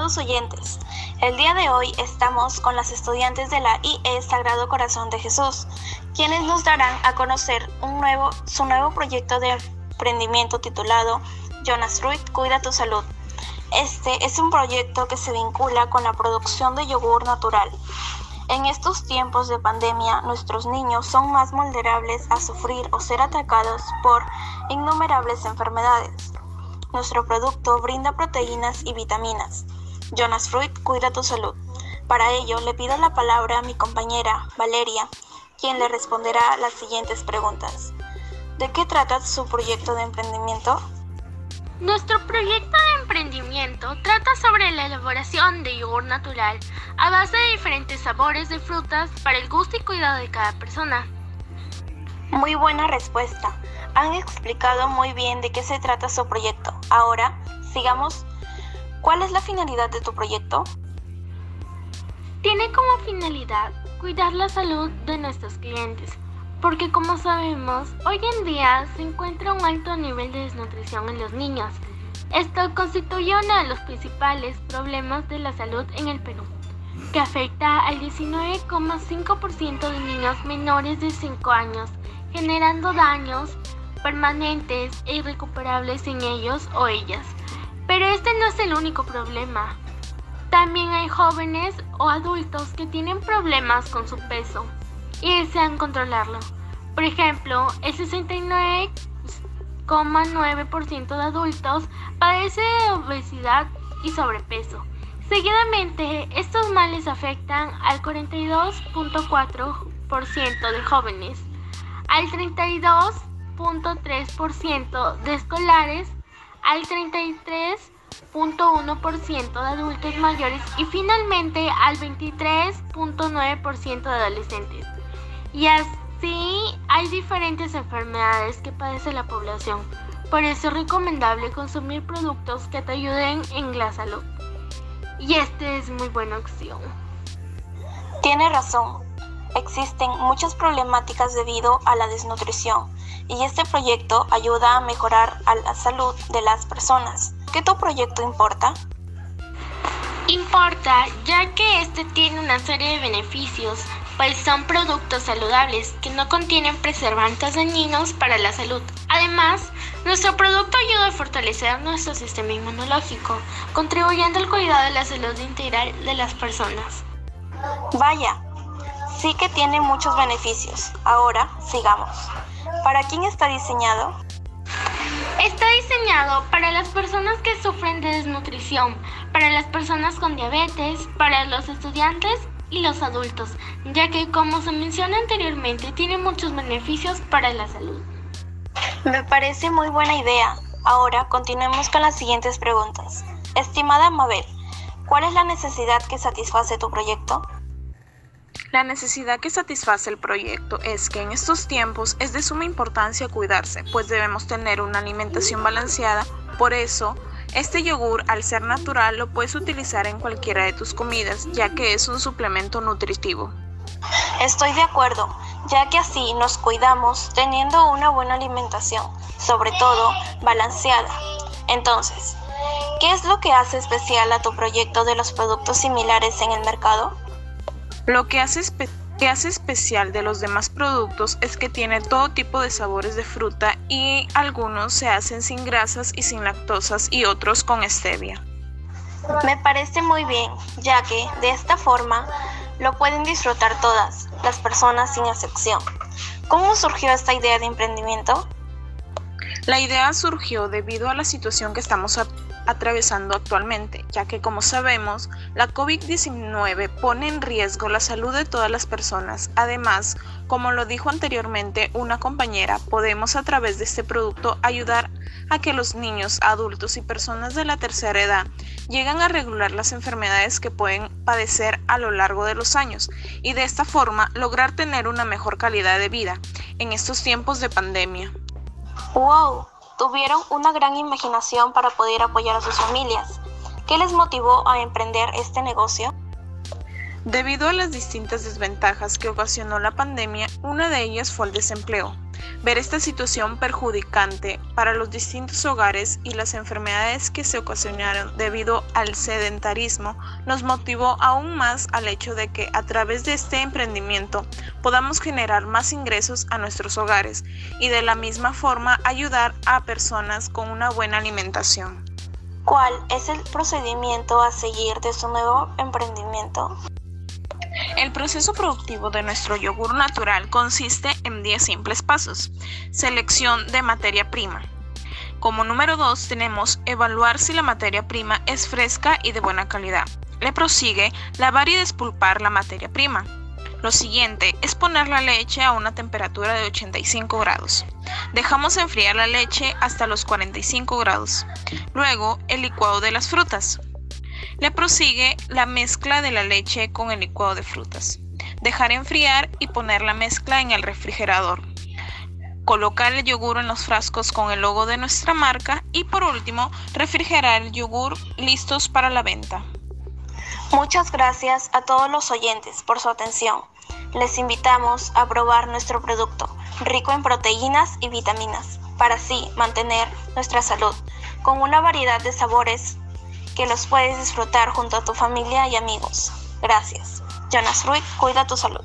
Estimados oyentes, el día de hoy estamos con las estudiantes de la IE Sagrado Corazón de Jesús, quienes nos darán a conocer un nuevo, su nuevo proyecto de emprendimiento titulado Jonas Ruiz Cuida tu Salud. Este es un proyecto que se vincula con la producción de yogur natural. En estos tiempos de pandemia, nuestros niños son más vulnerables a sufrir o ser atacados por innumerables enfermedades. Nuestro producto brinda proteínas y vitaminas. Jonas Fruit cuida tu salud. Para ello, le pido la palabra a mi compañera Valeria, quien le responderá las siguientes preguntas. ¿De qué trata su proyecto de emprendimiento? Nuestro proyecto de emprendimiento trata sobre la elaboración de yogur natural a base de diferentes sabores de frutas para el gusto y cuidado de cada persona. Muy buena respuesta. Han explicado muy bien de qué se trata su proyecto. Ahora, sigamos. ¿Cuál es la finalidad de tu proyecto? Tiene como finalidad cuidar la salud de nuestros clientes, porque como sabemos, hoy en día se encuentra un alto nivel de desnutrición en los niños. Esto constituye uno de los principales problemas de la salud en el Perú, que afecta al 19,5% de niños menores de 5 años, generando daños permanentes e irrecuperables en ellos o ellas. Pero este no es el único problema. También hay jóvenes o adultos que tienen problemas con su peso y desean controlarlo. Por ejemplo, el 69,9% de adultos padece de obesidad y sobrepeso. Seguidamente, estos males afectan al 42.4% de jóvenes, al 32 3% de escolares al 33.1% de adultos mayores y finalmente al 23.9% de adolescentes. Y así hay diferentes enfermedades que padece la población. Por eso es recomendable consumir productos que te ayuden en la salud. Y este es muy buena opción. Tiene razón. Existen muchas problemáticas debido a la desnutrición y este proyecto ayuda a mejorar a la salud de las personas. ¿Qué tu proyecto importa? Importa ya que este tiene una serie de beneficios, pues son productos saludables que no contienen preservantes dañinos para la salud. Además, nuestro producto ayuda a fortalecer nuestro sistema inmunológico, contribuyendo al cuidado de la salud integral de las personas. Vaya, sí que tiene muchos beneficios. Ahora, sigamos. ¿Para quién está diseñado? Está diseñado para las personas que sufren de desnutrición, para las personas con diabetes, para los estudiantes y los adultos, ya que como se menciona anteriormente tiene muchos beneficios para la salud. Me parece muy buena idea. Ahora continuemos con las siguientes preguntas. Estimada Mabel, ¿cuál es la necesidad que satisface tu proyecto? La necesidad que satisface el proyecto es que en estos tiempos es de suma importancia cuidarse, pues debemos tener una alimentación balanceada. Por eso, este yogur, al ser natural, lo puedes utilizar en cualquiera de tus comidas, ya que es un suplemento nutritivo. Estoy de acuerdo, ya que así nos cuidamos teniendo una buena alimentación, sobre todo balanceada. Entonces, ¿qué es lo que hace especial a tu proyecto de los productos similares en el mercado? Lo que hace, especial de los demás productos es que tiene todo tipo de sabores de fruta y algunos se hacen sin grasas y sin lactosas y otros con stevia. Me parece muy bien, ya que de esta forma lo pueden disfrutar todas las personas sin excepción. ¿Cómo surgió esta idea de emprendimiento? La idea surgió debido a la situación que estamos atravesando actualmente, ya que como sabemos, la COVID-19 pone en riesgo la salud de todas las personas. Además, como lo dijo anteriormente una compañera, podemos a través de este producto ayudar a que los niños, adultos y personas de la tercera edad lleguen a regular las enfermedades que pueden padecer a lo largo de los años y de esta forma lograr tener una mejor calidad de vida en estos tiempos de pandemia. ¡Wow! Tuvieron una gran imaginación para poder apoyar a sus familias. ¿Qué les motivó a emprender este negocio? Debido a las distintas desventajas que ocasionó la pandemia, una de ellas fue el desempleo. Ver esta situación perjudicante para los distintos hogares y las enfermedades que se ocasionaron debido al sedentarismo nos motivó aún más al hecho de que a través de este emprendimiento podamos generar más ingresos a nuestros hogares y de la misma forma ayudar a personas con una buena alimentación. ¿Cuál es el procedimiento a seguir de su nuevo emprendimiento? El proceso productivo de nuestro yogur natural consiste en 10 simples pasos. Selección de materia prima. Como número 2 tenemos evaluar si la materia prima es fresca y de buena calidad. Le prosigue lavar y despulpar la materia prima. Lo siguiente es poner la leche a una temperatura de 85 grados. Dejamos enfriar la leche hasta los 45 grados. Luego, el licuado de las frutas. Le prosigue la mezcla de la leche con el licuado de frutas. Dejar enfriar y poner la mezcla en el refrigerador. Colocar el yogur en los frascos con el logo de nuestra marca y por último, refrigerar el yogur listos para la venta. Muchas gracias a todos los oyentes por su atención. Les invitamos a probar nuestro producto, rico en proteínas y vitaminas, para así mantener nuestra salud, con una variedad de sabores que los puedes disfrutar junto a tu familia y amigos. Gracias. Jonas Ruiz, cuida tu salud.